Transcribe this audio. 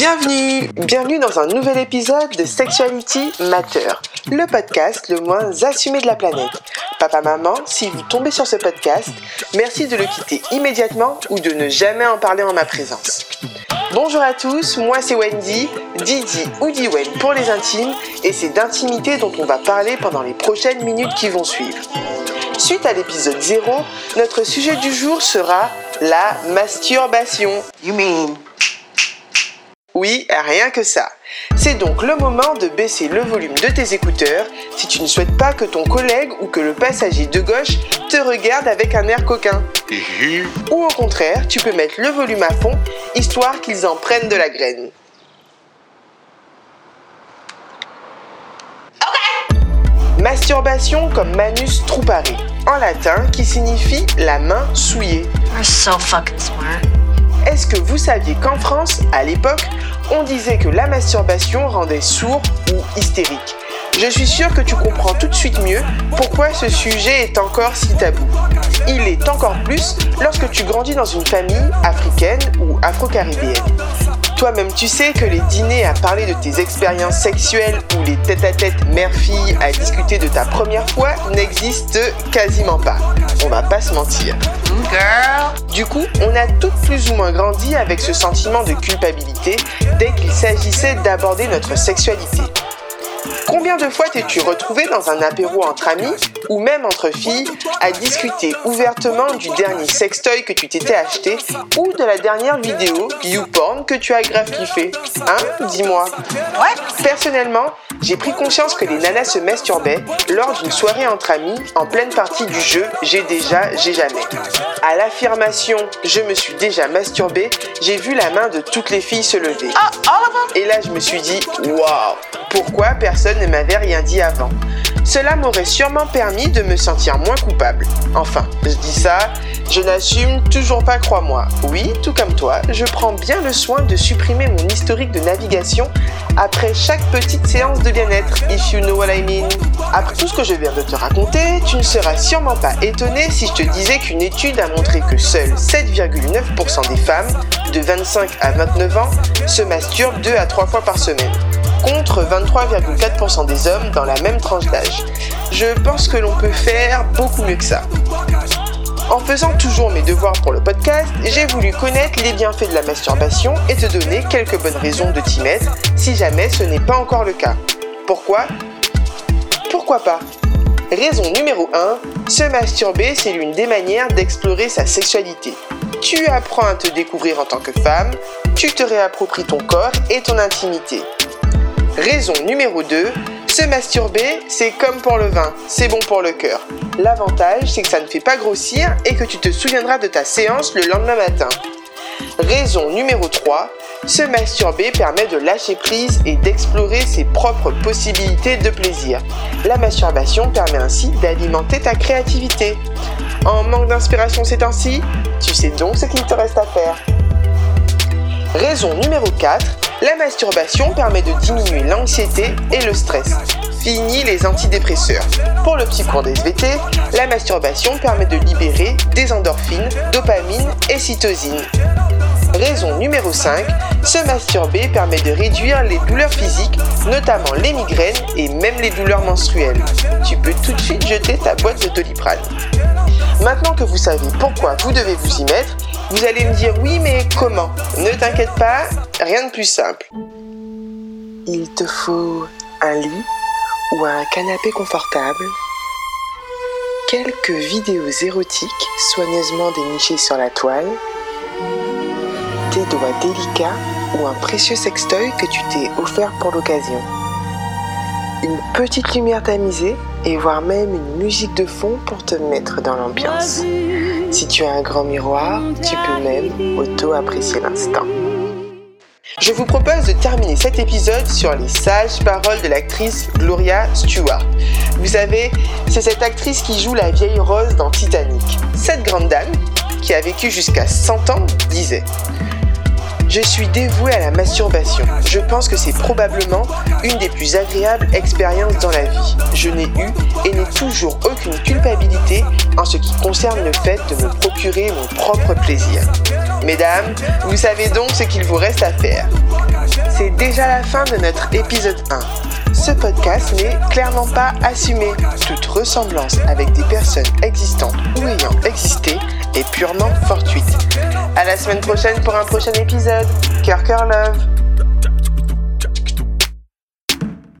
Bienvenue, bienvenue dans un nouvel épisode de Sexuality Matter, le podcast le moins assumé de la planète. Papa, maman, si vous tombez sur ce podcast, merci de le quitter immédiatement ou de ne jamais en parler en ma présence. Bonjour à tous, moi c'est Wendy, Didi ou Diwen pour les intimes, et c'est d'intimité dont on va parler pendant les prochaines minutes qui vont suivre. Suite à l'épisode 0, notre sujet du jour sera la masturbation. You mean Oui, rien que ça. C'est donc le moment de baisser le volume de tes écouteurs si tu ne souhaites pas que ton collègue ou que le passager de gauche te regarde avec un air coquin. Ou au contraire, tu peux mettre le volume à fond, histoire qu'ils en prennent de la graine. Masturbation comme manus trupare, en latin qui signifie la main souillée. Est-ce que vous saviez qu'en France, à l'époque, on disait que la masturbation rendait sourd ou hystérique Je suis sûre que tu comprends tout de suite mieux pourquoi ce sujet est encore si tabou. Il est encore plus lorsque tu grandis dans une famille africaine ou afro-caribéenne. Toi-même, tu sais que les dîners à parler de tes expériences sexuelles ou les tête-à-tête mère-fille à discuter de ta première fois n'existent quasiment pas. On va pas se mentir. Girl. Du coup, on a toutes plus ou moins grandi avec ce sentiment de culpabilité dès qu'il s'agissait d'aborder notre sexualité. Combien de fois t'es-tu retrouvé dans un apéro entre amis ou même entre filles à discuter ouvertement du dernier sextoy que tu t'étais acheté ou de la dernière vidéo YouPorn que tu as grave kiffé Hein Dis-moi. Ouais. Personnellement, j'ai pris conscience que les nanas se masturbaient lors d'une soirée entre amis en pleine partie du jeu J'ai déjà, j'ai jamais. À l'affirmation Je me suis déjà masturbé, j'ai vu la main de toutes les filles se lever. Ah? Et là, je me suis dit, waouh, pourquoi personne ne m'avait rien dit avant Cela m'aurait sûrement permis de me sentir moins coupable. Enfin, je dis ça, je n'assume toujours pas, crois-moi. Oui, tout comme toi, je prends bien le soin de supprimer mon historique de navigation après chaque petite séance de bien-être, if you know what I mean. Après tout ce que je viens de te raconter, tu ne seras sûrement pas étonné si je te disais qu'une étude a montré que seuls 7,9% des femmes de 25 à 29 ans se masturbent 2 à 3 fois par semaine, contre 23,4% des hommes dans la même tranche d'âge. Je pense que l'on peut faire beaucoup mieux que ça. En faisant toujours mes devoirs pour le podcast, j'ai voulu connaître les bienfaits de la masturbation et te donner quelques bonnes raisons de t'y mettre si jamais ce n'est pas encore le cas. Pourquoi? Pourquoi pas? Raison numéro 1, se masturber, c'est l'une des manières d'explorer sa sexualité. Tu apprends à te découvrir en tant que femme, tu te réappropries ton corps et ton intimité. Raison numéro 2, se masturber, c'est comme pour le vin, c'est bon pour le cœur. L'avantage, c'est que ça ne fait pas grossir et que tu te souviendras de ta séance le lendemain matin. Raison numéro 3, se masturber permet de lâcher prise et d'explorer ses propres possibilités de plaisir. La masturbation permet ainsi d'alimenter ta créativité. En manque d'inspiration ces temps-ci, tu sais donc ce qu'il te reste à faire. Raison numéro 4, la masturbation permet de diminuer l'anxiété et le stress. Fini les antidépresseurs. Pour le petit cours d'SVT, la masturbation permet de libérer des endorphines, dopamine et cytosine. Raison numéro 5, se masturber permet de réduire les douleurs physiques, notamment les migraines et même les douleurs menstruelles. Tu peux tout de suite jeter ta boîte de doliprane. Maintenant que vous savez pourquoi vous devez vous y mettre, vous allez me dire oui mais comment? Ne t'inquiète pas, rien de plus simple. Il te faut un lit ou un canapé confortable, quelques vidéos érotiques soigneusement dénichées sur la toile, tes doigts délicats ou un précieux sextoy que tu t'es offert pour l'occasion. Une petite lumière tamisée et voire même une musique de fond pour te mettre dans l'ambiance. Si tu as un grand miroir, tu peux même auto-apprécier l'instant. Je vous propose de terminer cet épisode sur les sages paroles de l'actrice Gloria Stewart. Vous savez, c'est cette actrice qui joue la vieille Rose dans Titanic. Cette grande dame, qui a vécu jusqu'à 100 ans, disait je suis dévouée à la masturbation. Je pense que c'est probablement une des plus agréables expériences dans la vie. Je n'ai eu et n'ai toujours aucune culpabilité en ce qui concerne le fait de me procurer mon propre plaisir. Mesdames, vous savez donc ce qu'il vous reste à faire. déjà la fin de notre épisode 1. Ce podcast n'est clairement pas assumé. Toute ressemblance avec des personnes existantes ou ayant existé est purement fortuite. À la semaine prochaine pour un prochain épisode. Cœur, cœur, love